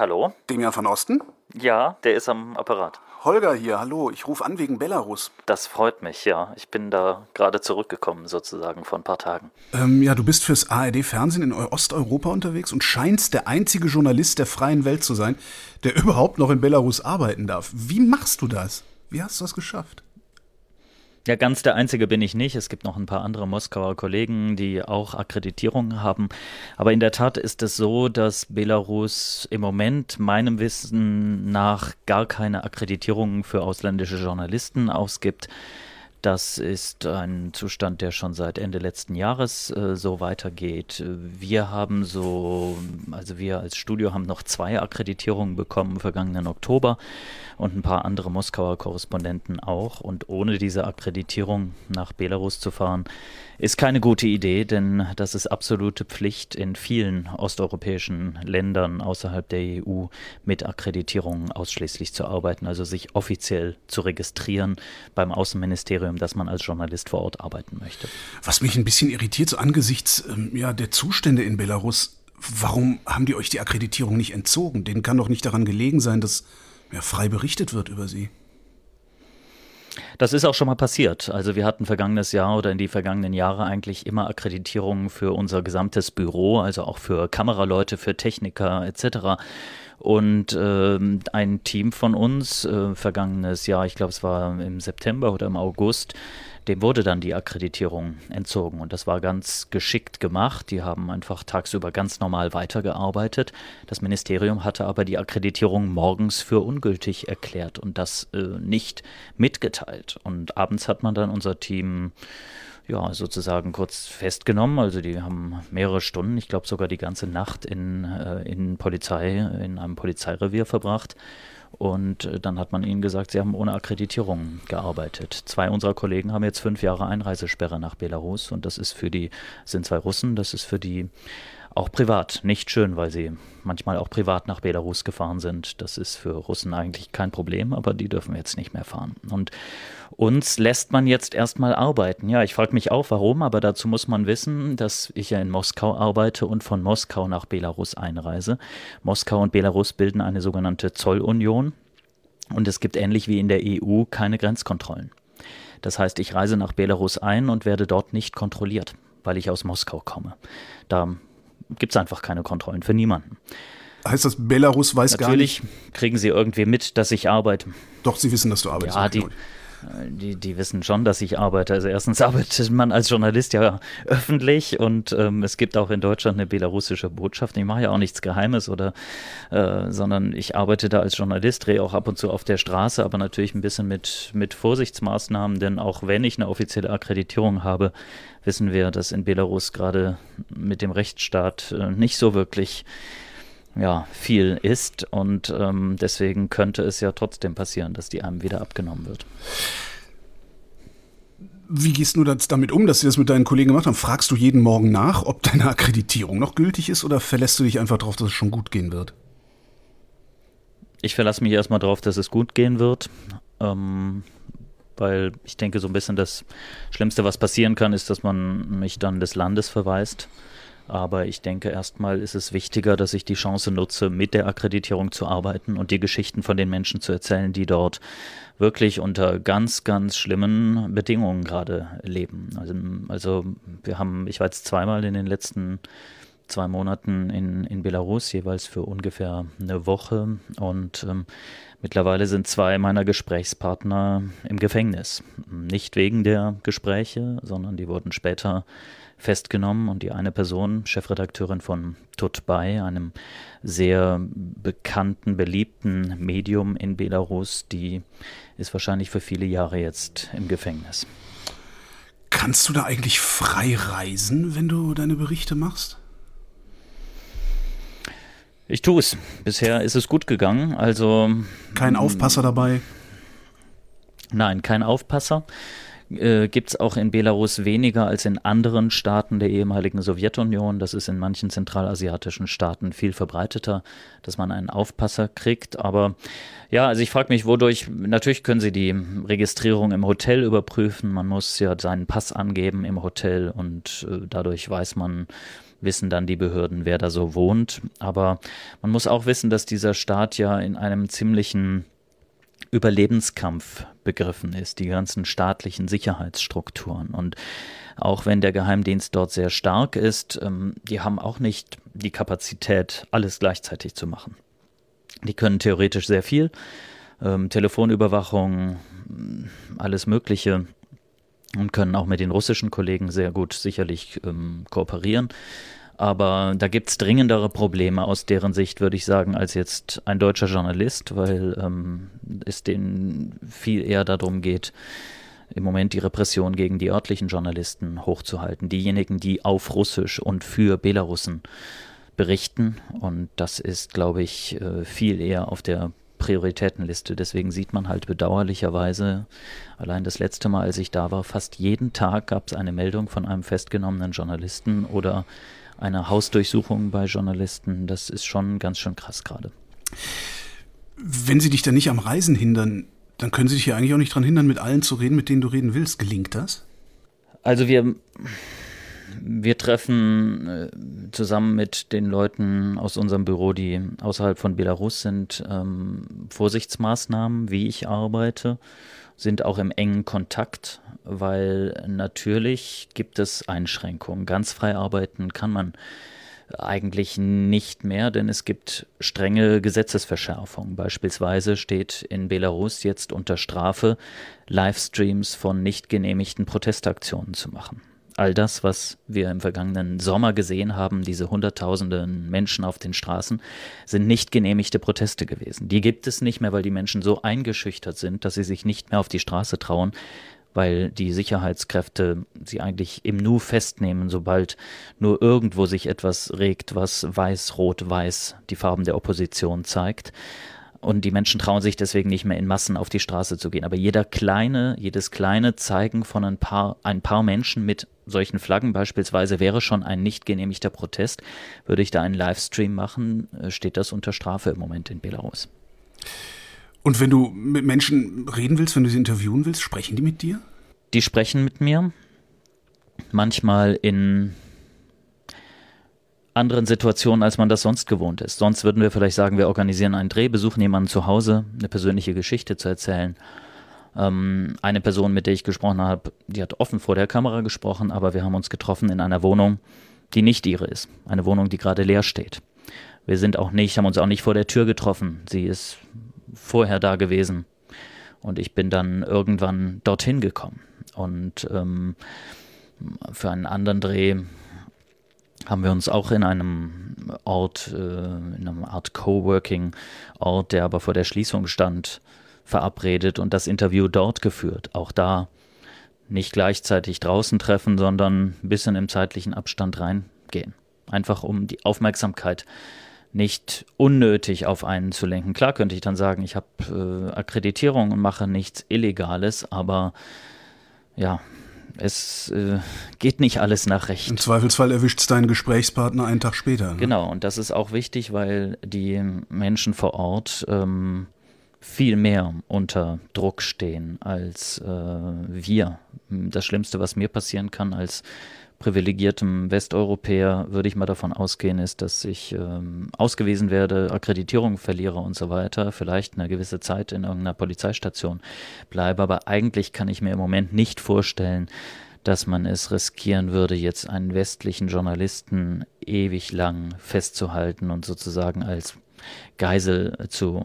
Hallo? Demian van Osten? Ja, der ist am Apparat. Holger hier, hallo. Ich rufe an wegen Belarus. Das freut mich, ja. Ich bin da gerade zurückgekommen, sozusagen, vor ein paar Tagen. Ähm, ja, du bist fürs ARD-Fernsehen in Osteuropa unterwegs und scheinst der einzige Journalist der freien Welt zu sein, der überhaupt noch in Belarus arbeiten darf. Wie machst du das? Wie hast du das geschafft? Ja, ganz der Einzige bin ich nicht. Es gibt noch ein paar andere Moskauer Kollegen, die auch Akkreditierungen haben. Aber in der Tat ist es so, dass Belarus im Moment meinem Wissen nach gar keine Akkreditierungen für ausländische Journalisten ausgibt. Das ist ein Zustand, der schon seit Ende letzten Jahres äh, so weitergeht. Wir haben so, also wir als Studio haben noch zwei Akkreditierungen bekommen vergangenen Oktober und ein paar andere Moskauer Korrespondenten auch. Und ohne diese Akkreditierung nach Belarus zu fahren, ist keine gute Idee, denn das ist absolute Pflicht in vielen osteuropäischen Ländern außerhalb der EU mit Akkreditierungen ausschließlich zu arbeiten, also sich offiziell zu registrieren beim Außenministerium, dass man als Journalist vor Ort arbeiten möchte. Was mich ein bisschen irritiert, so angesichts ähm, ja, der Zustände in Belarus, warum haben die euch die Akkreditierung nicht entzogen? Denen kann doch nicht daran gelegen sein, dass ja, frei berichtet wird über sie. Das ist auch schon mal passiert. Also wir hatten vergangenes Jahr oder in die vergangenen Jahre eigentlich immer Akkreditierungen für unser gesamtes Büro, also auch für Kameraleute, für Techniker etc. Und äh, ein Team von uns, äh, vergangenes Jahr, ich glaube es war im September oder im August, dem wurde dann die Akkreditierung entzogen. Und das war ganz geschickt gemacht. Die haben einfach tagsüber ganz normal weitergearbeitet. Das Ministerium hatte aber die Akkreditierung morgens für ungültig erklärt und das äh, nicht mitgeteilt. Und abends hat man dann unser Team ja, sozusagen kurz festgenommen. Also die haben mehrere Stunden, ich glaube sogar die ganze Nacht in, äh, in Polizei, in einem Polizeirevier verbracht und äh, dann hat man ihnen gesagt, sie haben ohne Akkreditierung gearbeitet. Zwei unserer Kollegen haben jetzt fünf Jahre Einreisesperre nach Belarus und das ist für die, sind zwei Russen, das ist für die auch privat nicht schön, weil sie manchmal auch privat nach Belarus gefahren sind. Das ist für Russen eigentlich kein Problem, aber die dürfen jetzt nicht mehr fahren. Und uns lässt man jetzt erstmal arbeiten. Ja, ich frage mich auch, warum, aber dazu muss man wissen, dass ich ja in Moskau arbeite und von Moskau nach Belarus einreise. Moskau und Belarus bilden eine sogenannte Zollunion und es gibt ähnlich wie in der EU keine Grenzkontrollen. Das heißt, ich reise nach Belarus ein und werde dort nicht kontrolliert, weil ich aus Moskau komme. Da gibt es einfach keine Kontrollen für niemanden. Heißt das, Belarus weiß Natürlich gar nicht? Natürlich kriegen sie irgendwie mit, dass ich arbeite. Doch, sie wissen, dass du arbeitest. Ja, die, die, die wissen schon, dass ich arbeite. Also erstens arbeitet man als Journalist ja öffentlich und ähm, es gibt auch in Deutschland eine belarussische Botschaft. Ich mache ja auch nichts Geheimes oder, äh, sondern ich arbeite da als Journalist, drehe auch ab und zu auf der Straße, aber natürlich ein bisschen mit, mit Vorsichtsmaßnahmen, denn auch wenn ich eine offizielle Akkreditierung habe, wissen wir, dass in Belarus gerade mit dem Rechtsstaat äh, nicht so wirklich ja, viel ist und ähm, deswegen könnte es ja trotzdem passieren, dass die einem wieder abgenommen wird. Wie gehst du das damit um, dass sie das mit deinen Kollegen gemacht haben? Fragst du jeden Morgen nach, ob deine Akkreditierung noch gültig ist oder verlässt du dich einfach darauf, dass es schon gut gehen wird? Ich verlasse mich erstmal darauf, dass es gut gehen wird. Ähm, weil ich denke, so ein bisschen das Schlimmste, was passieren kann, ist, dass man mich dann des Landes verweist. Aber ich denke, erstmal ist es wichtiger, dass ich die Chance nutze, mit der Akkreditierung zu arbeiten und die Geschichten von den Menschen zu erzählen, die dort wirklich unter ganz, ganz schlimmen Bedingungen gerade leben. Also, also wir haben, ich war jetzt zweimal in den letzten zwei Monaten in, in Belarus, jeweils für ungefähr eine Woche. Und ähm, mittlerweile sind zwei meiner Gesprächspartner im Gefängnis. Nicht wegen der Gespräche, sondern die wurden später festgenommen und die eine Person, Chefredakteurin von Tutbay, einem sehr bekannten, beliebten Medium in Belarus, die ist wahrscheinlich für viele Jahre jetzt im Gefängnis. Kannst du da eigentlich frei reisen, wenn du deine Berichte machst? Ich tue es. Bisher ist es gut gegangen. Also kein Aufpasser dabei. Nein, kein Aufpasser äh, gibt es auch in Belarus weniger als in anderen Staaten der ehemaligen Sowjetunion. Das ist in manchen zentralasiatischen Staaten viel verbreiteter, dass man einen Aufpasser kriegt. Aber ja, also ich frage mich, wodurch, natürlich können Sie die Registrierung im Hotel überprüfen. Man muss ja seinen Pass angeben im Hotel und äh, dadurch weiß man, wissen dann die Behörden, wer da so wohnt. Aber man muss auch wissen, dass dieser Staat ja in einem ziemlichen Überlebenskampf begriffen ist, die ganzen staatlichen Sicherheitsstrukturen. Und auch wenn der Geheimdienst dort sehr stark ist, ähm, die haben auch nicht die Kapazität, alles gleichzeitig zu machen. Die können theoretisch sehr viel, ähm, Telefonüberwachung, alles Mögliche und können auch mit den russischen Kollegen sehr gut sicherlich ähm, kooperieren. Aber da gibt es dringendere Probleme aus deren Sicht, würde ich sagen, als jetzt ein deutscher Journalist, weil ähm, es denen viel eher darum geht, im Moment die Repression gegen die örtlichen Journalisten hochzuhalten. Diejenigen, die auf Russisch und für Belarussen berichten. Und das ist, glaube ich, äh, viel eher auf der Prioritätenliste. Deswegen sieht man halt bedauerlicherweise, allein das letzte Mal, als ich da war, fast jeden Tag gab es eine Meldung von einem festgenommenen Journalisten oder eine Hausdurchsuchung bei Journalisten. Das ist schon ganz schön krass gerade. Wenn sie dich dann nicht am Reisen hindern, dann können sie dich ja eigentlich auch nicht daran hindern, mit allen zu reden, mit denen du reden willst. Gelingt das? Also wir, wir treffen äh, zusammen mit den Leuten aus unserem Büro, die außerhalb von Belarus sind, ähm, Vorsichtsmaßnahmen, wie ich arbeite sind auch im engen Kontakt, weil natürlich gibt es Einschränkungen. Ganz frei arbeiten kann man eigentlich nicht mehr, denn es gibt strenge Gesetzesverschärfungen. Beispielsweise steht in Belarus jetzt unter Strafe, Livestreams von nicht genehmigten Protestaktionen zu machen all das, was wir im vergangenen Sommer gesehen haben, diese Hunderttausenden Menschen auf den Straßen, sind nicht genehmigte Proteste gewesen. Die gibt es nicht mehr, weil die Menschen so eingeschüchtert sind, dass sie sich nicht mehr auf die Straße trauen, weil die Sicherheitskräfte sie eigentlich im Nu festnehmen, sobald nur irgendwo sich etwas regt, was weiß, rot, weiß die Farben der Opposition zeigt. Und die Menschen trauen sich deswegen nicht mehr in Massen auf die Straße zu gehen. Aber jeder kleine, jedes kleine Zeigen von ein paar, ein paar Menschen mit solchen Flaggen beispielsweise wäre schon ein nicht genehmigter Protest. Würde ich da einen Livestream machen, äh, steht das unter Strafe im Moment in Belarus. Und wenn du mit Menschen reden willst, wenn du sie interviewen willst, sprechen die mit dir? Die sprechen mit mir. Manchmal in anderen Situationen, als man das sonst gewohnt ist. Sonst würden wir vielleicht sagen, wir organisieren einen Dreh, besuchen jemanden zu Hause, eine persönliche Geschichte zu erzählen. Ähm, eine Person, mit der ich gesprochen habe, die hat offen vor der Kamera gesprochen, aber wir haben uns getroffen in einer Wohnung, die nicht ihre ist. Eine Wohnung, die gerade leer steht. Wir sind auch nicht, haben uns auch nicht vor der Tür getroffen. Sie ist vorher da gewesen. Und ich bin dann irgendwann dorthin gekommen. Und ähm, für einen anderen Dreh haben wir uns auch in einem Ort, äh, in einem Art Coworking-Ort, der aber vor der Schließung stand, verabredet und das Interview dort geführt. Auch da nicht gleichzeitig draußen treffen, sondern ein bisschen im zeitlichen Abstand reingehen. Einfach um die Aufmerksamkeit nicht unnötig auf einen zu lenken. Klar könnte ich dann sagen, ich habe äh, Akkreditierung und mache nichts Illegales, aber ja, es äh, geht nicht alles nach Recht. Im Zweifelsfall erwischt es deinen Gesprächspartner einen Tag später. Ne? Genau, und das ist auch wichtig, weil die Menschen vor Ort ähm, viel mehr unter Druck stehen als äh, wir. Das Schlimmste, was mir passieren kann als privilegiertem Westeuropäer, würde ich mal davon ausgehen, ist, dass ich ähm, ausgewiesen werde, Akkreditierung verliere und so weiter, vielleicht eine gewisse Zeit in irgendeiner Polizeistation bleibe. Aber eigentlich kann ich mir im Moment nicht vorstellen, dass man es riskieren würde, jetzt einen westlichen Journalisten ewig lang festzuhalten und sozusagen als Geisel zu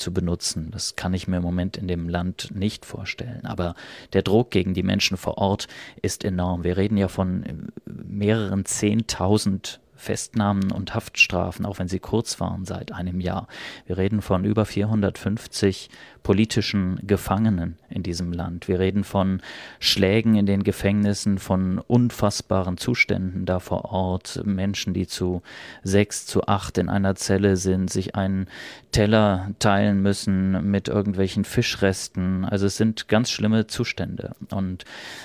zu benutzen. Das kann ich mir im Moment in dem Land nicht vorstellen. Aber der Druck gegen die Menschen vor Ort ist enorm. Wir reden ja von mehreren Zehntausend Festnahmen und Haftstrafen, auch wenn sie kurz waren, seit einem Jahr. Wir reden von über 450 politischen Gefangenen in diesem Land. Wir reden von Schlägen in den Gefängnissen, von unfassbaren Zuständen da vor Ort. Menschen, die zu sechs, zu acht in einer Zelle sind, sich einen Teller teilen müssen mit irgendwelchen Fischresten. Also es sind ganz schlimme Zustände. Und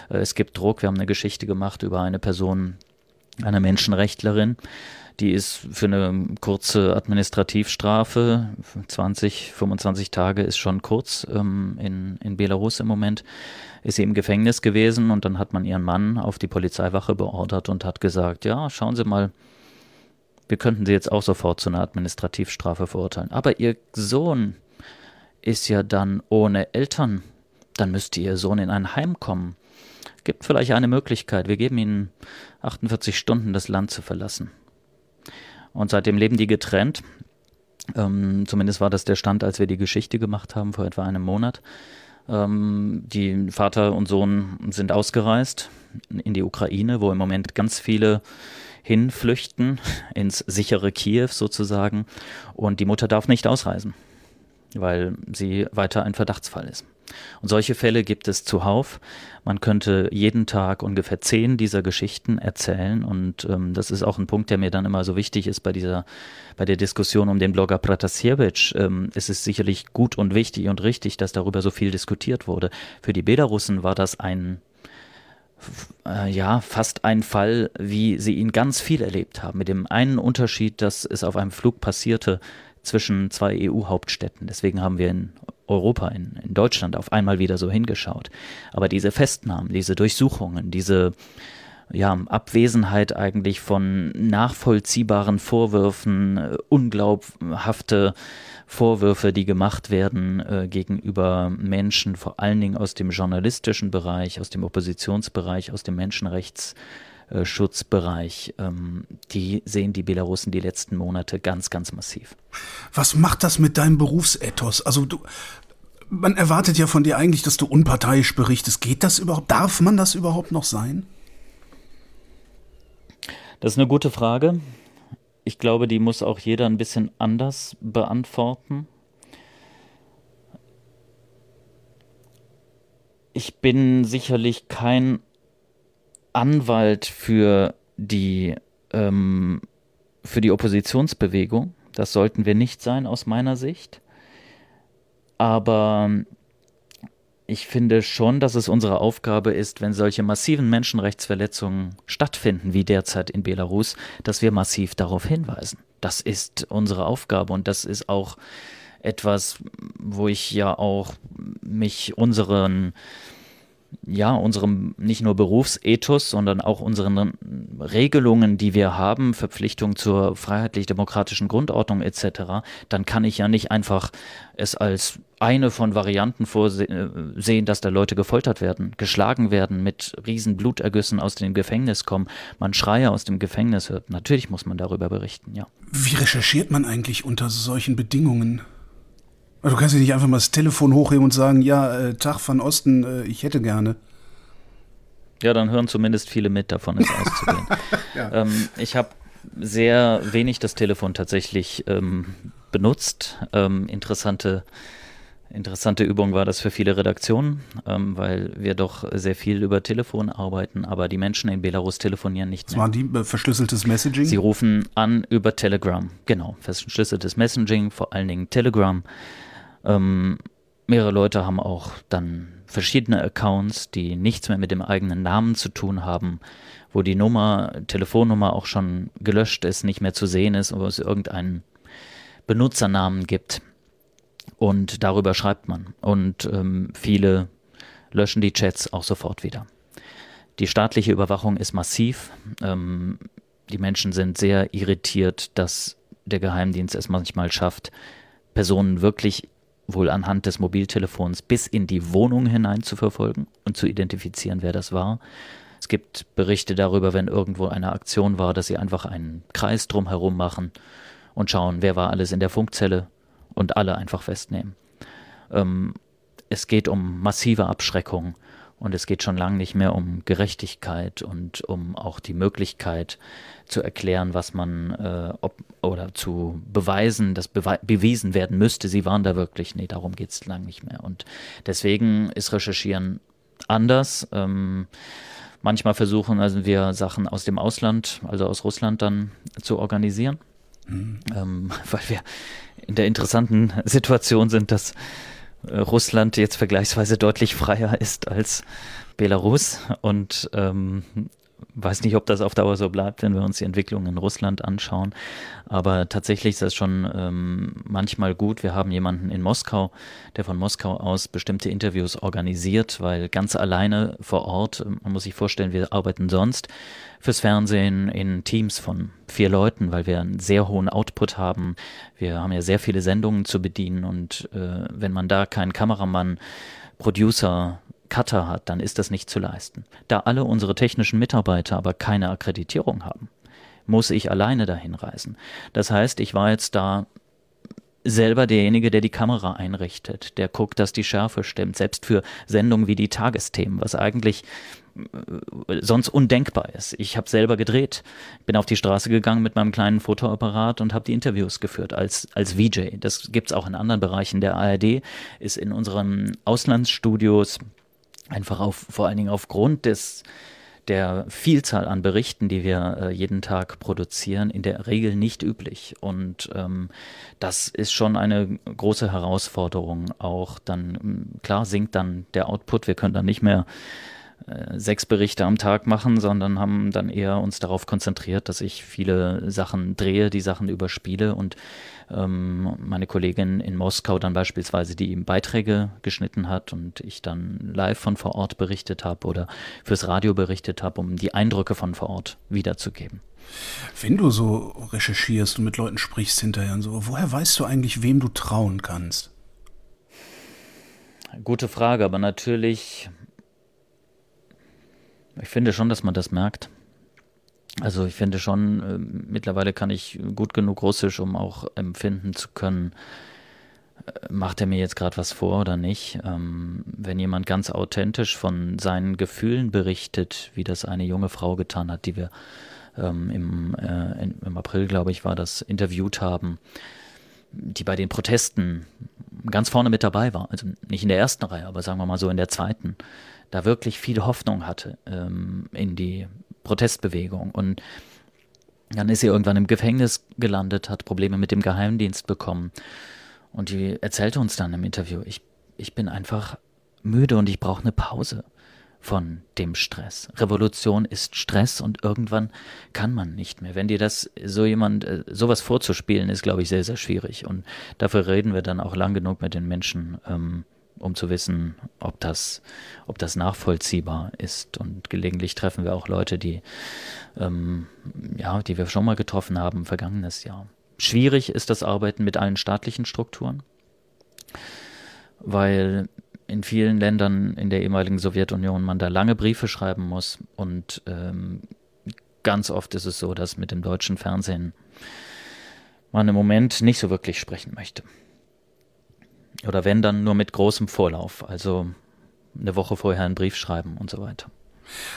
äh, es gibt Druck. Wir haben eine Geschichte gemacht über eine Person, eine Menschenrechtlerin, Die ist für eine kurze Administrativstrafe, 20, 25 Tage ist schon kurz ähm, in, in Belarus im Moment, ist sie im Gefängnis gewesen und dann hat man ihren Mann auf die Polizeiwache beordert und hat gesagt, ja, schauen Sie mal, wir könnten Sie jetzt auch sofort zu einer Administrativstrafe verurteilen. Aber Ihr Sohn ist ja dann ohne Eltern. Dann müsste Ihr Sohn in ein Heim kommen. Gibt vielleicht eine Möglichkeit. Wir geben Ihnen 48 Stunden, das Land zu verlassen. Und seitdem leben die getrennt. Ähm, zumindest war das der Stand, als wir die Geschichte gemacht haben, vor etwa einem Monat. Ähm, die Vater und Sohn sind ausgereist in die Ukraine, wo im Moment ganz viele hinflüchten, ins sichere Kiew sozusagen. Und die Mutter darf nicht ausreisen, weil sie weiter ein Verdachtsfall ist. Und solche Fälle gibt es zuhauf. Man könnte jeden Tag ungefähr zehn dieser Geschichten erzählen. Und ähm, das ist auch ein Punkt, der mir dann immer so wichtig ist bei dieser, bei der Diskussion um den Blogger Pratasiewicz. Ähm, es ist sicherlich gut und wichtig und richtig, dass darüber so viel diskutiert wurde. Für die Belarussen war das ein äh, ja, fast ein Fall, wie sie ihn ganz viel erlebt haben. Mit dem einen Unterschied, dass es auf einem Flug passierte zwischen zwei EU-Hauptstädten. Deswegen haben wir in Europa, in, in Deutschland auf einmal wieder so hingeschaut. Aber diese Festnahmen, diese Durchsuchungen, diese ja, Abwesenheit eigentlich von nachvollziehbaren Vorwürfen, äh, unglaubhafte Vorwürfe, die gemacht werden äh, gegenüber Menschen, vor allen Dingen aus dem journalistischen Bereich, aus dem Oppositionsbereich, aus dem Menschenrechtsschutzbereich, ähm, die sehen die Belarusen die letzten Monate ganz, ganz massiv. Was macht das mit deinem Berufsethos? Also du, man erwartet ja von dir eigentlich, dass du unparteiisch berichtest. Geht das überhaupt? Darf man das überhaupt noch sein? Das ist eine gute Frage. Ich glaube, die muss auch jeder ein bisschen anders beantworten. Ich bin sicherlich kein Anwalt für die, ähm, für die Oppositionsbewegung. Das sollten wir nicht sein aus meiner Sicht. Aber ich finde schon, dass es unsere Aufgabe ist, wenn solche massiven Menschenrechtsverletzungen stattfinden, wie derzeit in Belarus, dass wir massiv darauf hinweisen. Das ist unsere Aufgabe und das ist auch etwas, wo ich ja auch mich unseren ja, unserem nicht nur Berufsethos, sondern auch unseren Regelungen, die wir haben, Verpflichtung zur freiheitlich-demokratischen Grundordnung etc., dann kann ich ja nicht einfach es als eine von Varianten vorsehen, dass da Leute gefoltert werden, geschlagen werden, mit riesen Blutergüssen aus dem Gefängnis kommen, man Schreie aus dem Gefängnis hört. Natürlich muss man darüber berichten, ja. Wie recherchiert man eigentlich unter solchen Bedingungen? Du kannst ja nicht einfach mal das Telefon hochheben und sagen, ja, äh, Tag von Osten, äh, ich hätte gerne. Ja, dann hören zumindest viele mit, davon ist auszugehen. ja. ähm, ich habe sehr wenig das Telefon tatsächlich ähm, benutzt. Ähm, interessante, interessante Übung war das für viele Redaktionen, ähm, weil wir doch sehr viel über Telefon arbeiten, aber die Menschen in Belarus telefonieren nicht mehr. Was war die äh, verschlüsseltes Messaging? Sie rufen an über Telegram. Genau, verschlüsseltes Messaging, vor allen Dingen Telegram. Ähm, mehrere Leute haben auch dann verschiedene Accounts, die nichts mehr mit dem eigenen Namen zu tun haben, wo die Nummer, Telefonnummer auch schon gelöscht ist, nicht mehr zu sehen ist, wo es irgendeinen Benutzernamen gibt. Und darüber schreibt man. Und ähm, viele löschen die Chats auch sofort wieder. Die staatliche Überwachung ist massiv. Ähm, die Menschen sind sehr irritiert, dass der Geheimdienst es manchmal schafft, Personen wirklich wohl anhand des Mobiltelefons bis in die Wohnung hinein zu verfolgen und zu identifizieren, wer das war. Es gibt Berichte darüber, wenn irgendwo eine Aktion war, dass sie einfach einen Kreis drumherum machen und schauen, wer war alles in der Funkzelle und alle einfach festnehmen. Ähm, es geht um massive Abschreckung und es geht schon lange nicht mehr um Gerechtigkeit und um auch die Möglichkeit zu erklären, was man äh, ob, oder zu beweisen, dass bewiesen werden müsste, sie waren da wirklich. Nee, darum geht es lang nicht mehr. Und deswegen ist Recherchieren anders. Ähm, manchmal versuchen also wir Sachen aus dem Ausland, also aus Russland dann zu organisieren, mhm. ähm, weil wir in der interessanten Situation sind, dass Russland jetzt vergleichsweise deutlich freier ist als Belarus. Und ähm, weiß nicht, ob das auf Dauer so bleibt, wenn wir uns die Entwicklung in Russland anschauen. Aber tatsächlich ist das schon ähm, manchmal gut. Wir haben jemanden in Moskau, der von Moskau aus bestimmte Interviews organisiert, weil ganz alleine vor Ort, man muss sich vorstellen, wir arbeiten sonst fürs Fernsehen in Teams von vier Leuten, weil wir einen sehr hohen Output haben. Wir haben ja sehr viele Sendungen zu bedienen und äh, wenn man da keinen Kameramann, Producer, Cutter hat, dann ist das nicht zu leisten. Da alle unsere technischen Mitarbeiter aber keine Akkreditierung haben, muss ich alleine dahin reisen. Das heißt, ich war jetzt da selber derjenige, der die Kamera einrichtet, der guckt, dass die Schärfe stimmt, selbst für Sendungen wie die Tagesthemen, was eigentlich äh, sonst undenkbar ist. Ich habe selber gedreht, bin auf die Straße gegangen mit meinem kleinen Fotoapparat und habe die Interviews geführt als, als VJ. Das gibt's auch in anderen Bereichen. Der ARD ist in unseren Auslandsstudios einfach auf, vor allen Dingen aufgrund des der Vielzahl an Berichten, die wir äh, jeden Tag produzieren, in der Regel nicht üblich. Und ähm, das ist schon eine große Herausforderung. Auch dann, klar, sinkt dann der Output. Wir können dann nicht mehr äh, sechs Berichte am Tag machen, sondern haben dann eher uns darauf konzentriert, dass ich viele Sachen drehe, die Sachen überspiele und ähm, meine Kollegin in Moskau dann beispielsweise die ihm Beiträge geschnitten hat und ich dann live von vor Ort berichtet habe oder fürs Radio berichtet habe, um die Eindrücke von vor Ort wiederzugeben. Wenn du so recherchierst und mit Leuten sprichst hinterher und so, woher weißt du eigentlich, wem du trauen kannst? Gute Frage, aber natürlich, ich finde schon, dass man das merkt. Also ich finde schon, äh, mittlerweile kann ich gut genug Russisch, um auch empfinden zu können, äh, macht er mir jetzt gerade was vor oder nicht. Ähm, wenn jemand ganz authentisch von seinen Gefühlen berichtet, wie das eine junge Frau getan hat, die wir ähm, im, äh, im April, glaube ich, war das, interviewt haben, die bei den Protesten ganz vorne mit dabei war, also nicht in der ersten Reihe, aber sagen wir mal so in der zweiten, da wirklich viel Hoffnung hatte ähm, in die Protestbewegung. Und dann ist sie irgendwann im Gefängnis gelandet, hat Probleme mit dem Geheimdienst bekommen. Und die erzählte uns dann im Interview, ich, ich bin einfach müde und ich brauche eine Pause von dem Stress. Revolution ist Stress und irgendwann kann man nicht mehr. Wenn dir das so jemand, äh, sowas vorzuspielen, ist, glaube ich, sehr, sehr schwierig. Und dafür reden wir dann auch lang genug mit den Menschen, ähm, um zu wissen, ob das, ob das nachvollziehbar ist. Und gelegentlich treffen wir auch Leute, die, ähm, ja, die wir schon mal getroffen haben, vergangenes Jahr. Schwierig ist das Arbeiten mit allen staatlichen Strukturen, weil in vielen Ländern in der ehemaligen Sowjetunion man da lange Briefe schreiben muss und ähm, ganz oft ist es so, dass mit dem deutschen Fernsehen man im Moment nicht so wirklich sprechen möchte. Oder wenn, dann nur mit großem Vorlauf. Also eine Woche vorher einen Brief schreiben und so weiter.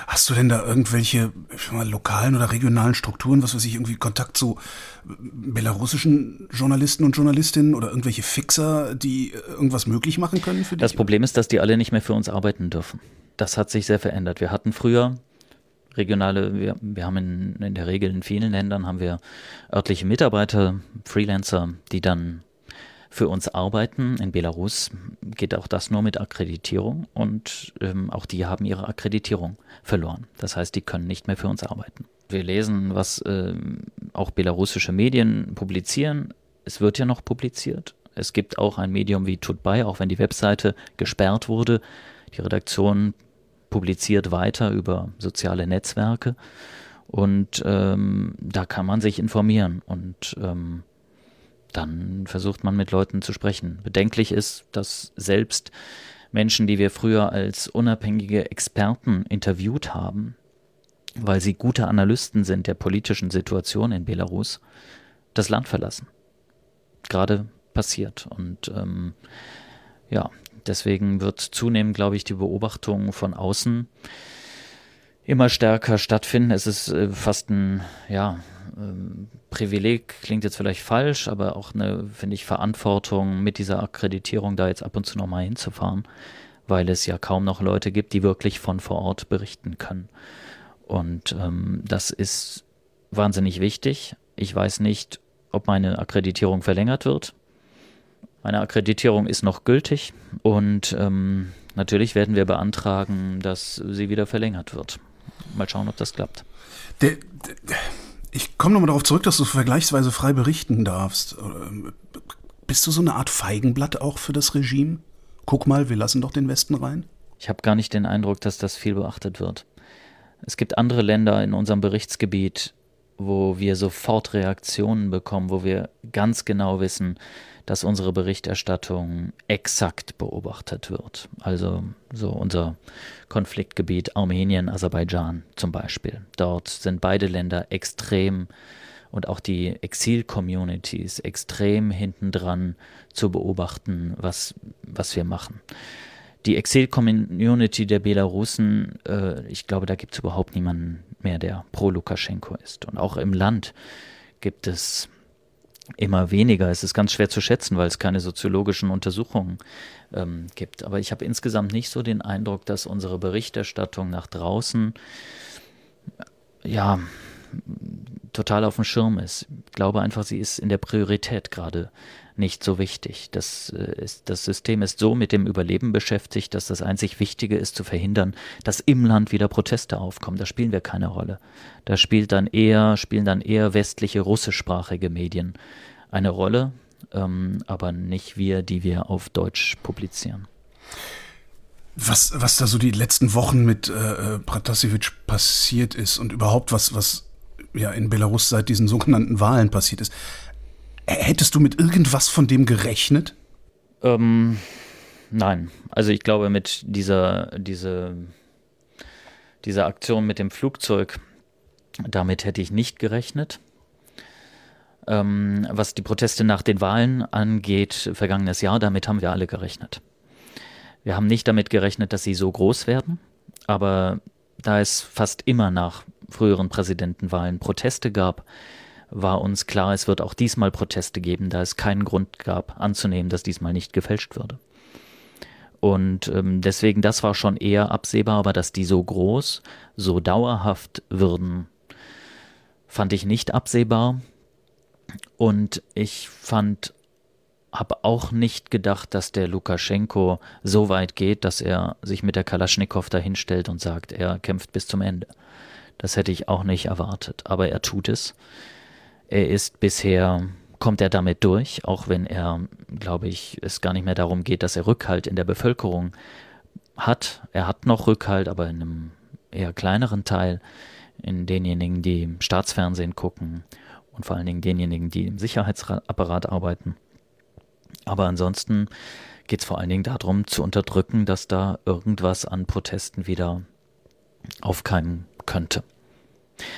Hast du denn da irgendwelche mal, lokalen oder regionalen Strukturen, was weiß ich, irgendwie Kontakt zu belarussischen Journalisten und Journalistinnen oder irgendwelche Fixer, die irgendwas möglich machen können für dich? Das Problem ist, dass die alle nicht mehr für uns arbeiten dürfen. Das hat sich sehr verändert. Wir hatten früher regionale, wir, wir haben in, in der Regel in vielen Ländern haben wir örtliche Mitarbeiter, Freelancer, die dann für uns arbeiten. In Belarus geht auch das nur mit Akkreditierung und ähm, auch die haben ihre Akkreditierung verloren. Das heißt, die können nicht mehr für uns arbeiten. Wir lesen, was äh, auch belarussische Medien publizieren. Es wird ja noch publiziert. Es gibt auch ein Medium wie Tutbay, auch wenn die Webseite gesperrt wurde. Die Redaktion publiziert weiter über soziale Netzwerke und ähm, da kann man sich informieren und ähm, dann versucht man mit Leuten zu sprechen. Bedenklich ist, dass selbst Menschen, die wir früher als unabhängige Experten interviewt haben, weil sie gute Analysten sind der politischen Situation in Belarus, das Land verlassen. Gerade passiert. Und ähm, ja, deswegen wird zunehmend, glaube ich, die Beobachtung von außen immer stärker stattfinden. Es ist äh, fast ein, ja, ähm, Privileg klingt jetzt vielleicht falsch, aber auch eine, finde ich, Verantwortung mit dieser Akkreditierung da jetzt ab und zu nochmal hinzufahren, weil es ja kaum noch Leute gibt, die wirklich von vor Ort berichten können. Und ähm, das ist wahnsinnig wichtig. Ich weiß nicht, ob meine Akkreditierung verlängert wird. Meine Akkreditierung ist noch gültig und ähm, natürlich werden wir beantragen, dass sie wieder verlängert wird. Mal schauen, ob das klappt. Der, der, ich komme nochmal darauf zurück, dass du vergleichsweise frei berichten darfst. Bist du so eine Art Feigenblatt auch für das Regime? Guck mal, wir lassen doch den Westen rein. Ich habe gar nicht den Eindruck, dass das viel beachtet wird. Es gibt andere Länder in unserem Berichtsgebiet, wo wir sofort Reaktionen bekommen, wo wir ganz genau wissen, dass unsere Berichterstattung exakt beobachtet wird. Also so unser Konfliktgebiet Armenien, Aserbaidschan zum Beispiel. Dort sind beide Länder extrem und auch die Exil-Communities extrem hintendran zu beobachten, was, was wir machen. Die Exil-Community der Belarusen, äh, ich glaube, da gibt es überhaupt niemanden mehr, der pro Lukaschenko ist. Und auch im Land gibt es immer weniger. Es ist ganz schwer zu schätzen, weil es keine soziologischen Untersuchungen ähm, gibt. Aber ich habe insgesamt nicht so den Eindruck, dass unsere Berichterstattung nach draußen ja total auf dem Schirm ist. Ich glaube einfach, sie ist in der Priorität gerade nicht so wichtig. Das, äh, ist, das System ist so mit dem Überleben beschäftigt, dass das einzig Wichtige ist, zu verhindern, dass im Land wieder Proteste aufkommen. Da spielen wir keine Rolle. Da spielt dann eher, spielen dann eher westliche russischsprachige Medien eine Rolle, ähm, aber nicht wir, die wir auf Deutsch publizieren. Was, was da so die letzten Wochen mit äh, äh Pratasevich passiert ist und überhaupt was, was ja in Belarus seit diesen sogenannten Wahlen passiert ist. Hättest du mit irgendwas von dem gerechnet? Ähm, nein. Also ich glaube, mit dieser, diese, dieser Aktion mit dem Flugzeug, damit hätte ich nicht gerechnet. Ähm, was die Proteste nach den Wahlen angeht, vergangenes Jahr, damit haben wir alle gerechnet. Wir haben nicht damit gerechnet, dass sie so groß werden, aber da es fast immer nach früheren Präsidentenwahlen Proteste gab, war uns klar, es wird auch diesmal Proteste geben, da es keinen Grund gab anzunehmen, dass diesmal nicht gefälscht würde. Und ähm, deswegen, das war schon eher absehbar, aber dass die so groß, so dauerhaft würden, fand ich nicht absehbar. Und ich fand, habe auch nicht gedacht, dass der Lukaschenko so weit geht, dass er sich mit der Kalaschnikow dahinstellt und sagt, er kämpft bis zum Ende. Das hätte ich auch nicht erwartet, aber er tut es. Er ist bisher, kommt er damit durch, auch wenn er, glaube ich, es gar nicht mehr darum geht, dass er Rückhalt in der Bevölkerung hat. Er hat noch Rückhalt, aber in einem eher kleineren Teil, in denjenigen, die Staatsfernsehen gucken und vor allen Dingen denjenigen, die im Sicherheitsapparat arbeiten. Aber ansonsten geht es vor allen Dingen darum, zu unterdrücken, dass da irgendwas an Protesten wieder aufkeimen könnte.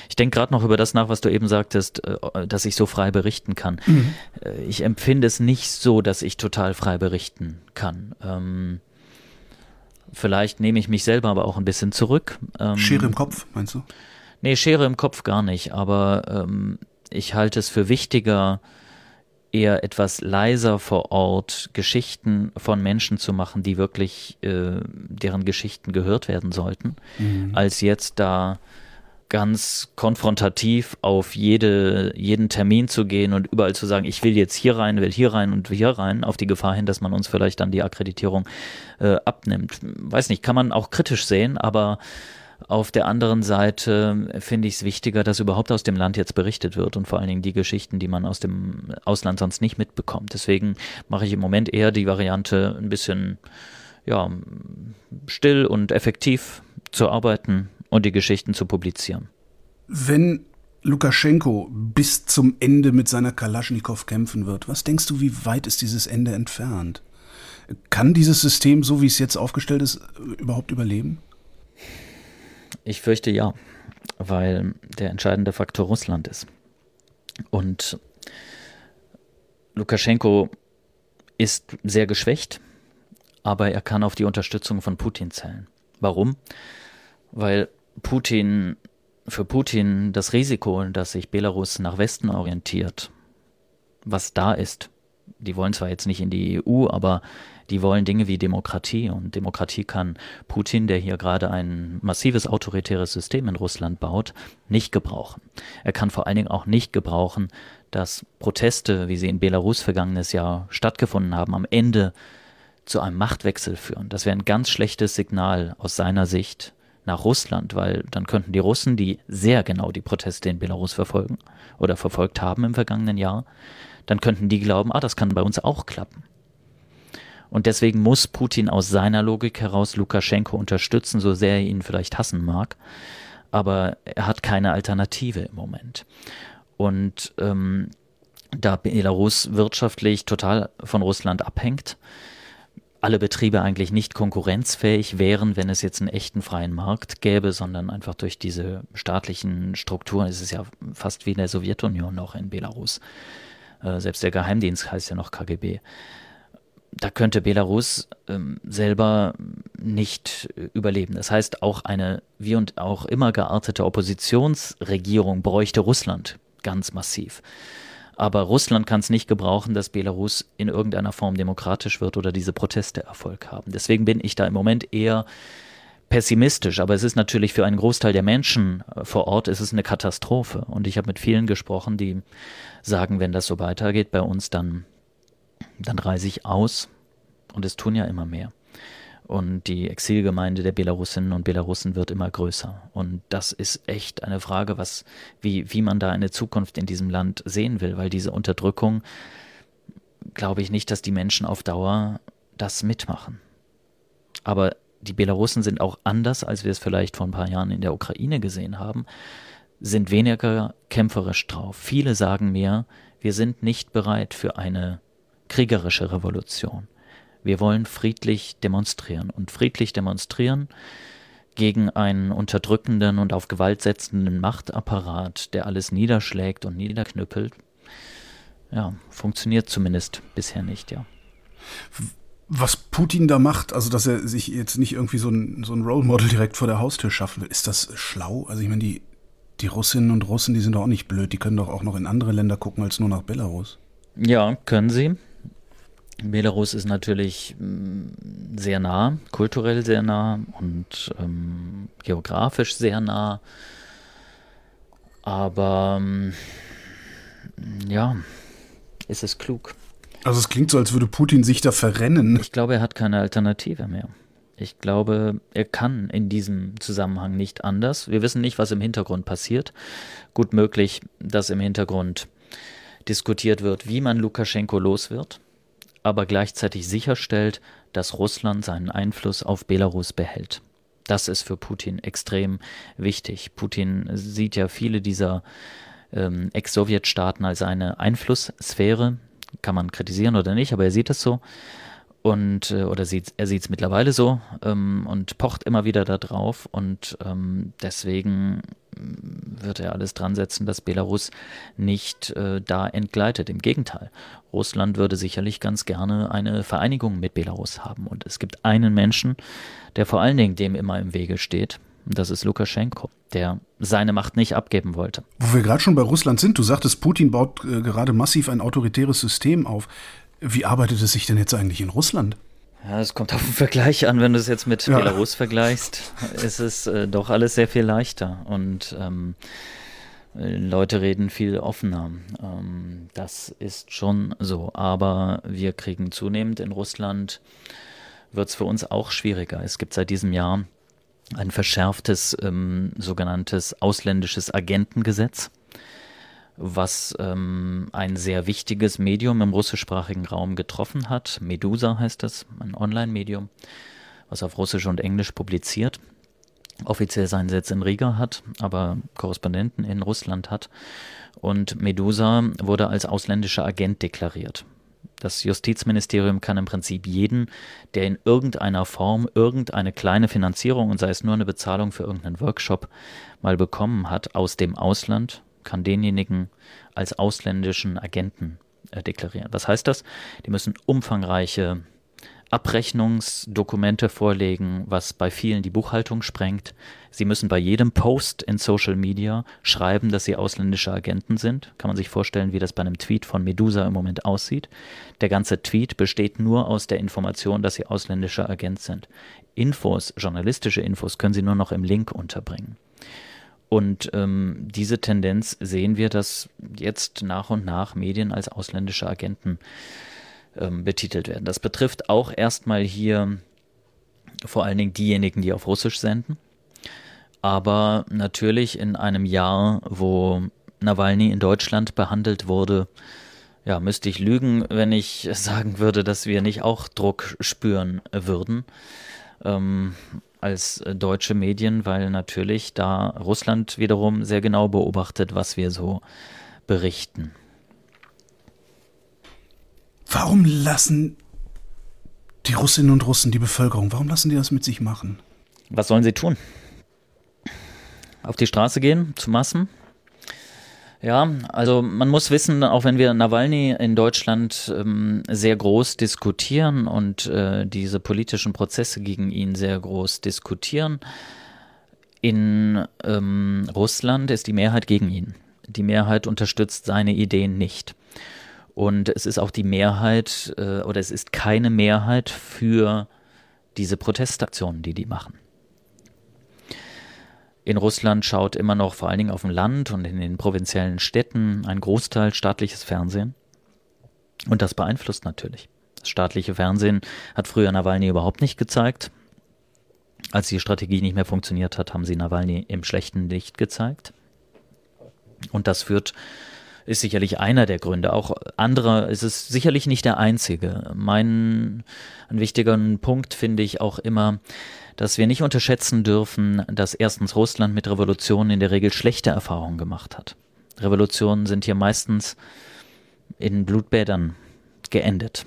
Ich denke gerade noch über das nach, was du eben sagtest, äh, dass ich so frei berichten kann. Mhm. Äh, ich empfinde es nicht so, dass ich total frei berichten kann. Ähm, vielleicht nehme ich mich selber aber auch ein bisschen zurück. Ähm, Schere im Kopf, meinst du? Nee, Schere im Kopf gar nicht, aber ähm, ich halte es für wichtiger, eher etwas leiser vor Ort Geschichten von Menschen zu machen, die wirklich, äh, deren Geschichten gehört werden sollten, mhm. als jetzt da ganz konfrontativ auf jede, jeden Termin zu gehen und überall zu sagen, ich will jetzt hier rein, will hier rein und hier rein, auf die Gefahr hin, dass man uns vielleicht dann die Akkreditierung äh, abnimmt. Weiß nicht, kann man auch kritisch sehen, aber auf der anderen Seite finde ich es wichtiger, dass überhaupt aus dem Land jetzt berichtet wird und vor allen Dingen die Geschichten, die man aus dem Ausland sonst nicht mitbekommt. Deswegen mache ich im Moment eher die Variante ein bisschen ja, still und effektiv zu arbeiten und die Geschichten zu publizieren. Wenn Lukaschenko bis zum Ende mit seiner Kalaschnikow kämpfen wird, was denkst du, wie weit ist dieses Ende entfernt? Kann dieses System, so wie es jetzt aufgestellt ist, überhaupt überleben? Ich fürchte ja, weil der entscheidende Faktor Russland ist. Und Lukaschenko ist sehr geschwächt, aber er kann auf die Unterstützung von Putin zählen. Warum? Weil Putin, für Putin das Risiko, dass sich Belarus nach Westen orientiert, was da ist, die wollen zwar jetzt nicht in die EU, aber die wollen Dinge wie Demokratie und Demokratie kann Putin, der hier gerade ein massives autoritäres System in Russland baut, nicht gebrauchen. Er kann vor allen Dingen auch nicht gebrauchen, dass Proteste, wie sie in Belarus vergangenes Jahr stattgefunden haben, am Ende zu einem Machtwechsel führen. Das wäre ein ganz schlechtes Signal aus seiner Sicht nach Russland, weil dann könnten die Russen, die sehr genau die Proteste in Belarus verfolgen oder verfolgt haben im vergangenen Jahr, dann könnten die glauben, ah, das kann bei uns auch klappen. Und deswegen muss Putin aus seiner Logik heraus Lukaschenko unterstützen, so sehr er ihn vielleicht hassen mag. Aber er hat keine Alternative im Moment. Und ähm, da Belarus wirtschaftlich total von Russland abhängt, alle Betriebe eigentlich nicht konkurrenzfähig wären, wenn es jetzt einen echten freien Markt gäbe, sondern einfach durch diese staatlichen Strukturen ist es ja fast wie in der Sowjetunion noch in Belarus. Äh, selbst der Geheimdienst heißt ja noch KGB. Da könnte Belarus ähm, selber nicht überleben. Das heißt, auch eine wie und auch immer geartete Oppositionsregierung bräuchte Russland ganz massiv. Aber Russland kann es nicht gebrauchen, dass Belarus in irgendeiner Form demokratisch wird oder diese Proteste Erfolg haben. Deswegen bin ich da im Moment eher pessimistisch, aber es ist natürlich für einen Großteil der Menschen äh, vor Ort ist es eine Katastrophe. Und ich habe mit vielen gesprochen, die sagen, wenn das so weitergeht bei uns, dann, dann reise ich aus. Und es tun ja immer mehr. Und die Exilgemeinde der Belarusinnen und Belarussen wird immer größer. Und das ist echt eine Frage, was, wie, wie man da eine Zukunft in diesem Land sehen will, weil diese Unterdrückung, glaube ich nicht, dass die Menschen auf Dauer das mitmachen. Aber die Belarussen sind auch anders, als wir es vielleicht vor ein paar Jahren in der Ukraine gesehen haben, sind weniger kämpferisch drauf. Viele sagen mir, wir sind nicht bereit für eine kriegerische Revolution. Wir wollen friedlich demonstrieren. Und friedlich demonstrieren gegen einen unterdrückenden und auf Gewalt setzenden Machtapparat, der alles niederschlägt und niederknüppelt, ja, funktioniert zumindest bisher nicht, ja. Was Putin da macht, also dass er sich jetzt nicht irgendwie so ein, so ein Role Model direkt vor der Haustür schaffen will, ist das schlau? Also ich meine, die, die Russinnen und Russen, die sind doch auch nicht blöd, die können doch auch noch in andere Länder gucken als nur nach Belarus. Ja, können sie. Belarus ist natürlich mm, sehr nah, kulturell sehr nah und ähm, geografisch sehr nah. Aber ähm, ja, ist es klug. Also es klingt so, als würde Putin sich da verrennen. Ich glaube, er hat keine Alternative mehr. Ich glaube, er kann in diesem Zusammenhang nicht anders. Wir wissen nicht, was im Hintergrund passiert. Gut möglich, dass im Hintergrund diskutiert wird, wie man Lukaschenko los wird aber gleichzeitig sicherstellt, dass Russland seinen Einfluss auf Belarus behält. Das ist für Putin extrem wichtig. Putin sieht ja viele dieser ähm, Ex-Sowjetstaaten als eine Einflusssphäre. Kann man kritisieren oder nicht, aber er sieht es so und äh, oder sieht er sieht es mittlerweile so ähm, und pocht immer wieder darauf und ähm, deswegen mm, wird er alles dran setzen, dass Belarus nicht äh, da entgleitet. Im Gegenteil, Russland würde sicherlich ganz gerne eine Vereinigung mit Belarus haben und es gibt einen Menschen, der vor allen Dingen dem immer im Wege steht. Das ist Lukaschenko, der seine Macht nicht abgeben wollte. Wo wir gerade schon bei Russland sind, du sagtest, Putin baut äh, gerade massiv ein autoritäres System auf. Wie arbeitet es sich denn jetzt eigentlich in Russland? Ja, es kommt auf den Vergleich an. Wenn du es jetzt mit ja. Belarus vergleichst, ist es äh, doch alles sehr viel leichter. Und ähm, Leute reden viel offener. Ähm, das ist schon so. Aber wir kriegen zunehmend in Russland, wird es für uns auch schwieriger. Es gibt seit diesem Jahr ein verschärftes ähm, sogenanntes ausländisches Agentengesetz was ähm, ein sehr wichtiges Medium im russischsprachigen Raum getroffen hat. Medusa heißt das, ein Online-Medium, was auf Russisch und Englisch publiziert, offiziell seinen Sitz in Riga hat, aber Korrespondenten in Russland hat. Und Medusa wurde als ausländischer Agent deklariert. Das Justizministerium kann im Prinzip jeden, der in irgendeiner Form irgendeine kleine Finanzierung und sei es nur eine Bezahlung für irgendeinen Workshop mal bekommen hat aus dem Ausland, kann denjenigen als ausländischen Agenten äh, deklarieren. Was heißt das? Die müssen umfangreiche Abrechnungsdokumente vorlegen, was bei vielen die Buchhaltung sprengt. Sie müssen bei jedem Post in Social Media schreiben, dass sie ausländische Agenten sind. Kann man sich vorstellen, wie das bei einem Tweet von Medusa im Moment aussieht. Der ganze Tweet besteht nur aus der Information, dass sie ausländischer Agent sind. Infos, journalistische Infos können sie nur noch im Link unterbringen. Und ähm, diese Tendenz sehen wir, dass jetzt nach und nach Medien als ausländische Agenten ähm, betitelt werden. Das betrifft auch erstmal hier vor allen Dingen diejenigen, die auf Russisch senden. Aber natürlich in einem Jahr, wo Nawalny in Deutschland behandelt wurde, ja, müsste ich lügen, wenn ich sagen würde, dass wir nicht auch Druck spüren würden ähm, als deutsche Medien, weil natürlich da Russland wiederum sehr genau beobachtet, was wir so berichten. Warum lassen die Russinnen und Russen, die Bevölkerung, warum lassen die das mit sich machen? Was sollen sie tun? Auf die Straße gehen, zu Massen? Ja, also man muss wissen, auch wenn wir Nawalny in Deutschland ähm, sehr groß diskutieren und äh, diese politischen Prozesse gegen ihn sehr groß diskutieren, in ähm, Russland ist die Mehrheit gegen ihn. Die Mehrheit unterstützt seine Ideen nicht. Und es ist auch die Mehrheit äh, oder es ist keine Mehrheit für diese Protestaktionen, die die machen. In Russland schaut immer noch vor allen Dingen auf dem Land und in den provinziellen Städten ein Großteil staatliches Fernsehen. Und das beeinflusst natürlich. Das staatliche Fernsehen hat früher Nawalny überhaupt nicht gezeigt. Als die Strategie nicht mehr funktioniert hat, haben sie Nawalny im schlechten Licht gezeigt. Und das führt, ist sicherlich einer der Gründe. Auch anderer ist es sicherlich nicht der einzige. Mein, ein wichtiger Punkt finde ich auch immer, dass wir nicht unterschätzen dürfen, dass erstens Russland mit Revolutionen in der Regel schlechte Erfahrungen gemacht hat. Revolutionen sind hier meistens in Blutbädern geendet.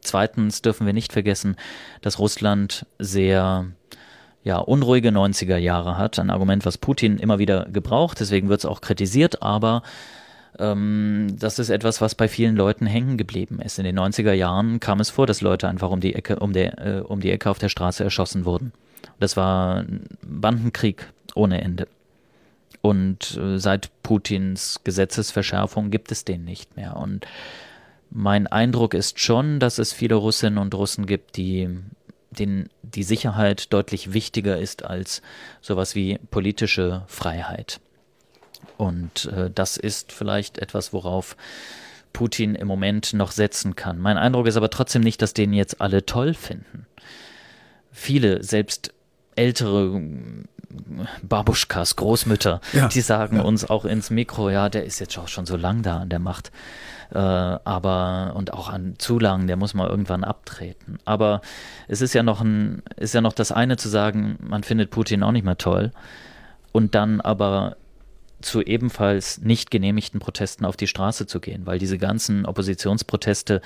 Zweitens dürfen wir nicht vergessen, dass Russland sehr ja, unruhige 90er Jahre hat. Ein Argument, was Putin immer wieder gebraucht, deswegen wird es auch kritisiert, aber ähm, das ist etwas, was bei vielen Leuten hängen geblieben ist. In den 90er Jahren kam es vor, dass Leute einfach um die Ecke, um, der, äh, um die Ecke auf der Straße erschossen wurden. Das war ein Bandenkrieg ohne Ende. Und äh, seit Putins Gesetzesverschärfung gibt es den nicht mehr. Und mein Eindruck ist schon, dass es viele Russinnen und Russen gibt, die denen die Sicherheit deutlich wichtiger ist als sowas wie politische Freiheit. Und äh, das ist vielleicht etwas, worauf Putin im Moment noch setzen kann. Mein Eindruck ist aber trotzdem nicht, dass den jetzt alle toll finden. Viele, selbst ältere Babuschkas, Großmütter, ja, die sagen ja. uns auch ins Mikro, ja, der ist jetzt auch schon so lang da an der Macht. Äh, aber und auch an zu lang, der muss mal irgendwann abtreten. Aber es ist ja noch ein, ist ja noch das eine zu sagen, man findet Putin auch nicht mehr toll. Und dann aber zu ebenfalls nicht genehmigten Protesten auf die Straße zu gehen, weil diese ganzen Oppositionsproteste,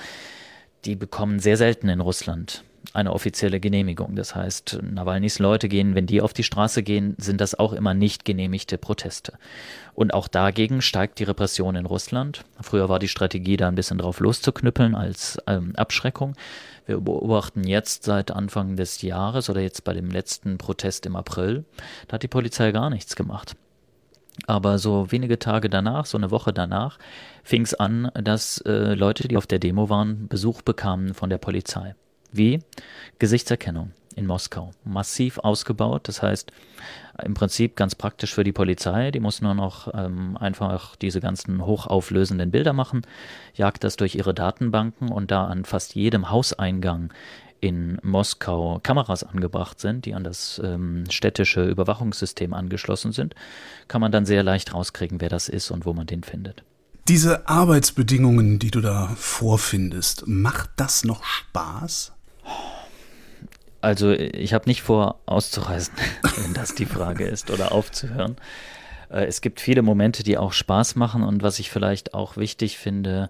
die bekommen sehr selten in Russland eine offizielle Genehmigung. Das heißt, Nawalnys Leute gehen, wenn die auf die Straße gehen, sind das auch immer nicht genehmigte Proteste. Und auch dagegen steigt die Repression in Russland. Früher war die Strategie, da ein bisschen drauf loszuknüppeln als ähm, Abschreckung. Wir beobachten jetzt seit Anfang des Jahres oder jetzt bei dem letzten Protest im April, da hat die Polizei gar nichts gemacht. Aber so wenige Tage danach, so eine Woche danach, fing es an, dass äh, Leute, die auf der Demo waren, Besuch bekamen von der Polizei. Wie? Gesichtserkennung in Moskau. Massiv ausgebaut. Das heißt, im Prinzip ganz praktisch für die Polizei. Die muss nur noch ähm, einfach diese ganzen hochauflösenden Bilder machen, jagt das durch ihre Datenbanken und da an fast jedem Hauseingang in Moskau Kameras angebracht sind, die an das ähm, städtische Überwachungssystem angeschlossen sind, kann man dann sehr leicht rauskriegen, wer das ist und wo man den findet. Diese Arbeitsbedingungen, die du da vorfindest, macht das noch Spaß? Also ich habe nicht vor, auszureisen, wenn das die Frage ist, oder aufzuhören. Äh, es gibt viele Momente, die auch Spaß machen und was ich vielleicht auch wichtig finde,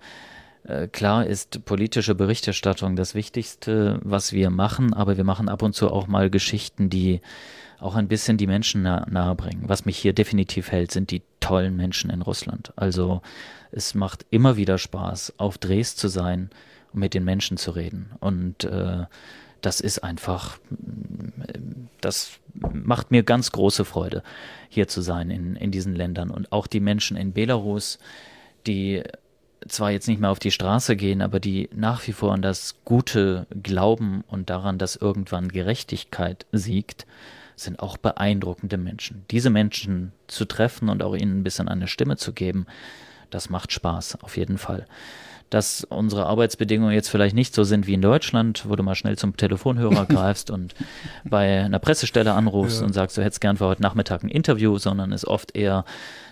klar ist politische Berichterstattung das Wichtigste, was wir machen, aber wir machen ab und zu auch mal Geschichten, die auch ein bisschen die Menschen nah, nahe bringen. Was mich hier definitiv hält, sind die tollen Menschen in Russland. Also es macht immer wieder Spaß, auf Drehs zu sein und mit den Menschen zu reden. Und äh, das ist einfach, das macht mir ganz große Freude, hier zu sein in, in diesen Ländern. Und auch die Menschen in Belarus, die zwar jetzt nicht mehr auf die Straße gehen, aber die nach wie vor an das Gute glauben und daran, dass irgendwann Gerechtigkeit siegt, sind auch beeindruckende Menschen. Diese Menschen zu treffen und auch ihnen ein bisschen eine Stimme zu geben, das macht Spaß, auf jeden Fall. Dass unsere Arbeitsbedingungen jetzt vielleicht nicht so sind wie in Deutschland, wo du mal schnell zum Telefonhörer greifst und bei einer Pressestelle anrufst ja. und sagst, du hättest gern für heute Nachmittag ein Interview, sondern es oft eher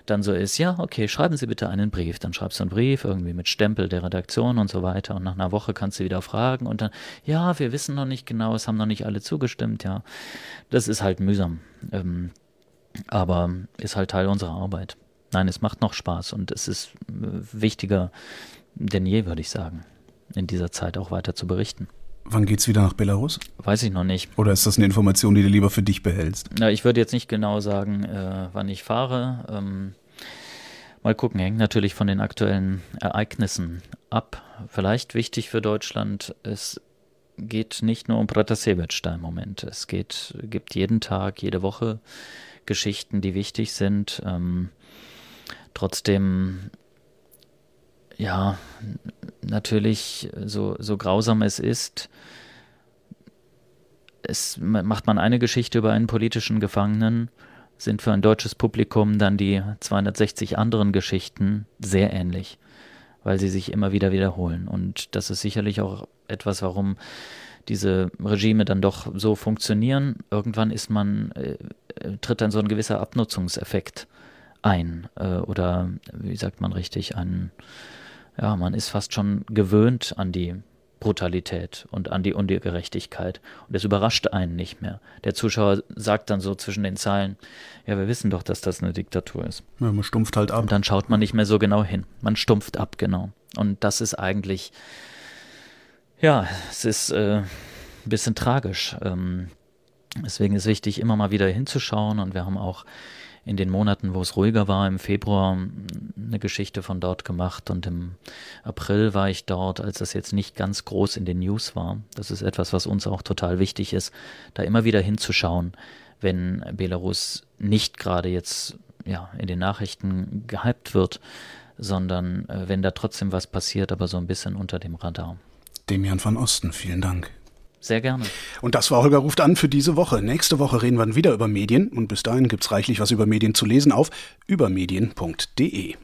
dann so ist, ja, okay, schreiben Sie bitte einen Brief. Dann schreibst du einen Brief irgendwie mit Stempel der Redaktion und so weiter und nach einer Woche kannst du wieder fragen und dann, ja, wir wissen noch nicht genau, es haben noch nicht alle zugestimmt, ja. Das ist halt mühsam. Ähm, aber ist halt Teil unserer Arbeit. Nein, es macht noch Spaß und es ist äh, wichtiger denn je, würde ich sagen, in dieser Zeit auch weiter zu berichten. Wann geht's wieder nach Belarus? Weiß ich noch nicht. Oder ist das eine Information, die du lieber für dich behältst? Na, ich würde jetzt nicht genau sagen, äh, wann ich fahre. Ähm, mal gucken, hängt natürlich von den aktuellen Ereignissen ab. Vielleicht wichtig für Deutschland, es geht nicht nur um Pratasevich da im Moment. Es geht, gibt jeden Tag, jede Woche Geschichten, die wichtig sind. Ähm, trotzdem ja, natürlich, so, so grausam es ist, es macht man eine Geschichte über einen politischen Gefangenen, sind für ein deutsches Publikum dann die 260 anderen Geschichten sehr ähnlich, weil sie sich immer wieder wiederholen. Und das ist sicherlich auch etwas, warum diese Regime dann doch so funktionieren. Irgendwann ist man, äh, tritt dann so ein gewisser Abnutzungseffekt ein. Äh, oder wie sagt man richtig, ein ja, man ist fast schon gewöhnt an die Brutalität und an die Ungerechtigkeit. Und es überrascht einen nicht mehr. Der Zuschauer sagt dann so zwischen den Zeilen, ja, wir wissen doch, dass das eine Diktatur ist. Ja, man stumpft halt ab. Und dann schaut man nicht mehr so genau hin. Man stumpft ab, genau. Und das ist eigentlich, ja, es ist äh, ein bisschen tragisch. Ähm, deswegen ist wichtig, immer mal wieder hinzuschauen. Und wir haben auch in den Monaten, wo es ruhiger war, im Februar eine Geschichte von dort gemacht und im April war ich dort, als das jetzt nicht ganz groß in den News war. Das ist etwas, was uns auch total wichtig ist, da immer wieder hinzuschauen, wenn Belarus nicht gerade jetzt ja, in den Nachrichten gehypt wird, sondern äh, wenn da trotzdem was passiert, aber so ein bisschen unter dem Radar. Demian van Osten, vielen Dank. Sehr gerne. Und das war Holger ruft an für diese Woche. Nächste Woche reden wir wieder über Medien und bis dahin gibt es reichlich was über Medien zu lesen auf übermedien.de.